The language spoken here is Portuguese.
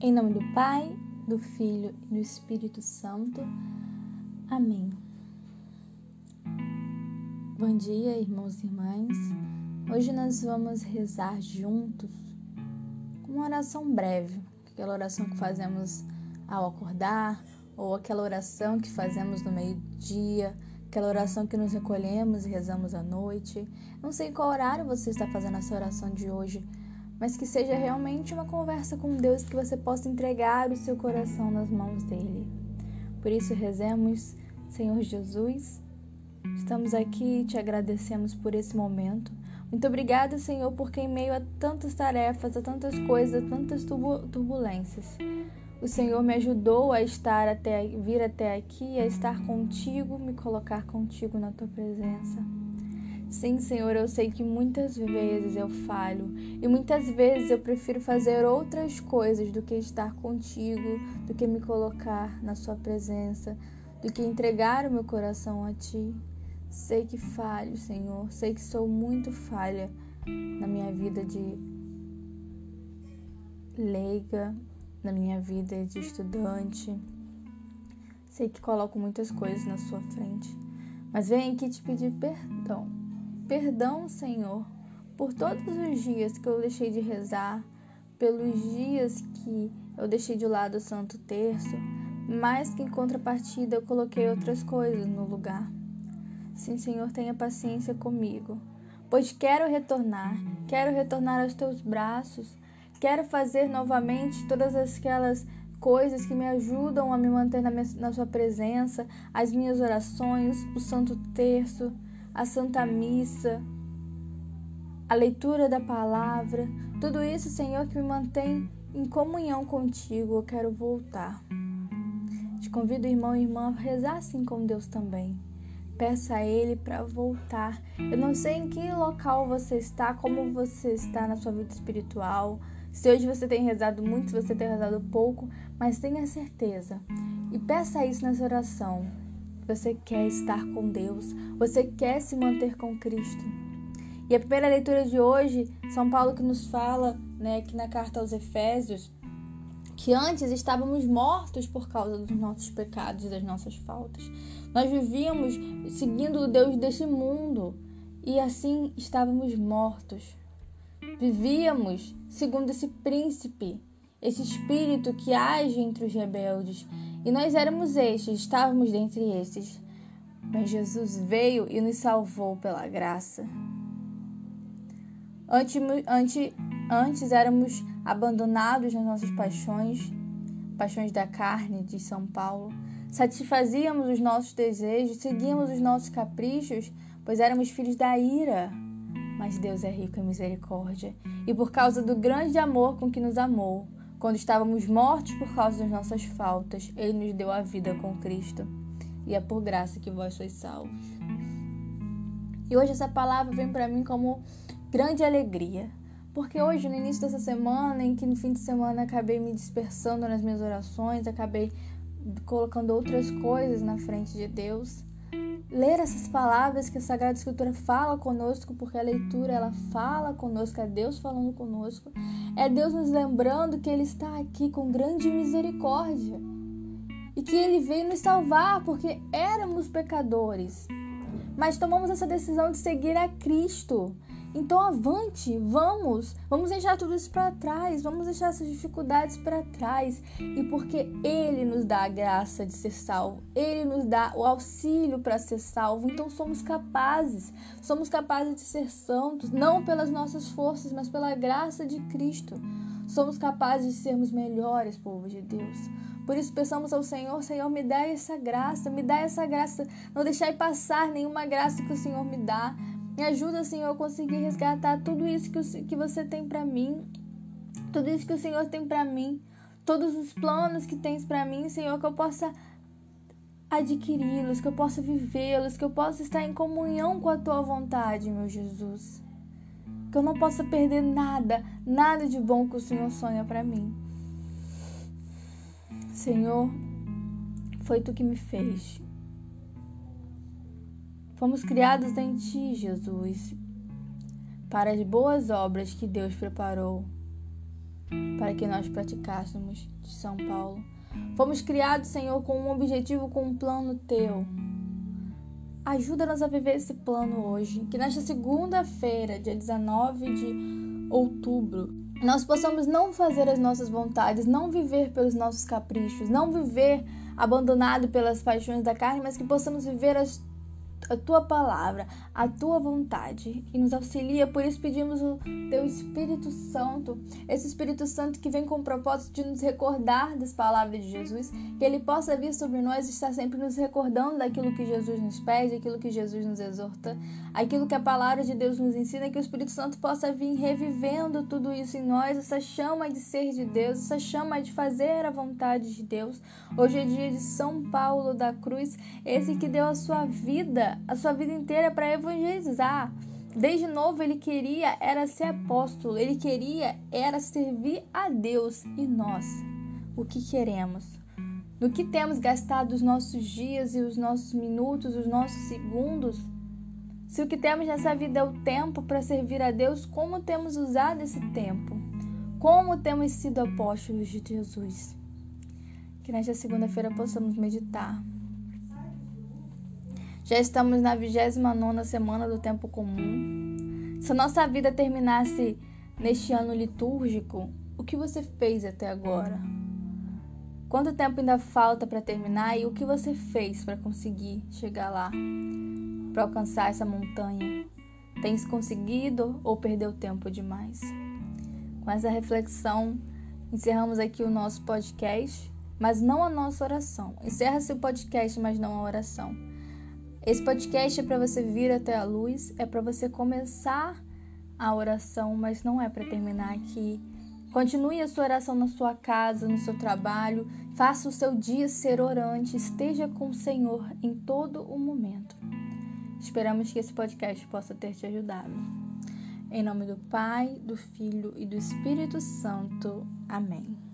Em nome do Pai, do Filho e do Espírito Santo. Amém. Bom dia, irmãos e irmãs. Hoje nós vamos rezar juntos uma oração breve, aquela oração que fazemos ao acordar, ou aquela oração que fazemos no meio-dia, aquela oração que nos recolhemos e rezamos à noite. Não sei qual horário você está fazendo essa oração de hoje mas que seja realmente uma conversa com Deus que você possa entregar o seu coração nas mãos dele. Por isso rezemos, Senhor Jesus, estamos aqui e te agradecemos por esse momento. Muito obrigada, Senhor, porque em meio a tantas tarefas, a tantas coisas, a tantas turbulências, o Senhor me ajudou a estar até vir até aqui, a estar contigo, me colocar contigo na tua presença. Sim, Senhor, eu sei que muitas vezes eu falho e muitas vezes eu prefiro fazer outras coisas do que estar contigo, do que me colocar na Sua presença, do que entregar o meu coração a Ti. Sei que falho, Senhor, sei que sou muito falha na minha vida de leiga, na minha vida de estudante. Sei que coloco muitas coisas na Sua frente, mas venho aqui te pedir perdão Perdão, Senhor, por todos os dias que eu deixei de rezar, pelos dias que eu deixei de lado o Santo Terço, mas que em contrapartida eu coloquei outras coisas no lugar. Sim, Senhor, tenha paciência comigo, pois quero retornar, quero retornar aos teus braços, quero fazer novamente todas aquelas coisas que me ajudam a me manter na, minha, na Sua presença, as minhas orações, o Santo Terço a Santa Missa, a leitura da palavra, tudo isso, Senhor, que me mantém em comunhão contigo, eu quero voltar. Te convido, irmão e irmã, a rezar assim com Deus também. Peça a Ele para voltar. Eu não sei em que local você está, como você está na sua vida espiritual. Se hoje você tem rezado muito, se você tem rezado pouco, mas tenha certeza. E peça isso nessa oração você quer estar com Deus, você quer se manter com Cristo. E a primeira leitura de hoje, São Paulo que nos fala, né, aqui na carta aos Efésios, que antes estávamos mortos por causa dos nossos pecados e das nossas faltas. Nós vivíamos seguindo o Deus deste mundo e assim estávamos mortos. Vivíamos segundo esse príncipe, esse espírito que age entre os rebeldes, e nós éramos estes, estávamos dentre estes. Mas Jesus veio e nos salvou pela graça. Antes, antes, antes éramos abandonados nas nossas paixões, paixões da carne, de São Paulo. Satisfazíamos os nossos desejos, seguíamos os nossos caprichos, pois éramos filhos da ira. Mas Deus é rico em misericórdia, e por causa do grande amor com que nos amou, quando estávamos mortos por causa das nossas faltas, Ele nos deu a vida com Cristo. E é por graça que vós sois salvos. E hoje essa palavra vem para mim como grande alegria. Porque hoje, no início dessa semana, em que no fim de semana acabei me dispersando nas minhas orações, acabei colocando outras coisas na frente de Deus, ler essas palavras que a Sagrada Escritura fala conosco, porque a leitura ela fala conosco, é Deus falando conosco, é Deus nos lembrando que Ele está aqui com grande misericórdia e que Ele veio nos salvar porque éramos pecadores, mas tomamos essa decisão de seguir a Cristo. Então avante, vamos, vamos deixar tudo isso para trás, vamos deixar essas dificuldades para trás. E porque Ele nos dá a graça de ser salvo, Ele nos dá o auxílio para ser salvo, então somos capazes, somos capazes de ser santos, não pelas nossas forças, mas pela graça de Cristo. Somos capazes de sermos melhores, povo de Deus. Por isso peçamos ao Senhor, Senhor, me dá essa graça, me dá essa graça, não deixai passar nenhuma graça que o Senhor me dá. Me ajuda, Senhor, a conseguir resgatar tudo isso que, que você tem para mim. tudo isso que o Senhor tem para mim, todos os planos que tens para mim, Senhor, que eu possa adquiri-los, que eu possa vivê-los, que eu possa estar em comunhão com a tua vontade, meu Jesus. Que eu não possa perder nada, nada de bom que o Senhor sonha para mim. Senhor, foi tu que me fez. Fomos criados em ti, Jesus, para as boas obras que Deus preparou para que nós praticássemos de São Paulo. Fomos criados, Senhor, com um objetivo, com um plano teu. Ajuda-nos a viver esse plano hoje. Que nesta segunda-feira, dia 19 de outubro, nós possamos não fazer as nossas vontades, não viver pelos nossos caprichos, não viver abandonado pelas paixões da carne, mas que possamos viver as a tua palavra, a tua vontade e nos auxilia. Por isso pedimos o teu Espírito Santo, esse Espírito Santo que vem com o propósito de nos recordar das palavras de Jesus, que ele possa vir sobre nós e estar sempre nos recordando daquilo que Jesus nos pede, aquilo que Jesus nos exorta, aquilo que a palavra de Deus nos ensina, que o Espírito Santo possa vir revivendo tudo isso em nós, essa chama de ser de Deus, essa chama de fazer a vontade de Deus. Hoje é dia de São Paulo da Cruz, esse que deu a sua a sua vida inteira para evangelizar. Desde novo ele queria era ser apóstolo, ele queria era servir a Deus e nós. O que queremos? No que temos gastado os nossos dias e os nossos minutos, os nossos segundos? Se o que temos nessa vida é o tempo para servir a Deus, como temos usado esse tempo? Como temos sido apóstolos de Jesus? Que nesta segunda-feira possamos meditar já estamos na 29 semana do tempo comum. Se a nossa vida terminasse neste ano litúrgico, o que você fez até agora? Quanto tempo ainda falta para terminar e o que você fez para conseguir chegar lá? Para alcançar essa montanha? Tens conseguido ou perdeu tempo demais? Com essa reflexão, encerramos aqui o nosso podcast, mas não a nossa oração. Encerra-se o podcast, mas não a oração. Esse podcast é para você vir até a luz, é para você começar a oração, mas não é para terminar aqui. Continue a sua oração na sua casa, no seu trabalho, faça o seu dia ser orante, esteja com o Senhor em todo o momento. Esperamos que esse podcast possa ter te ajudado. Em nome do Pai, do Filho e do Espírito Santo. Amém.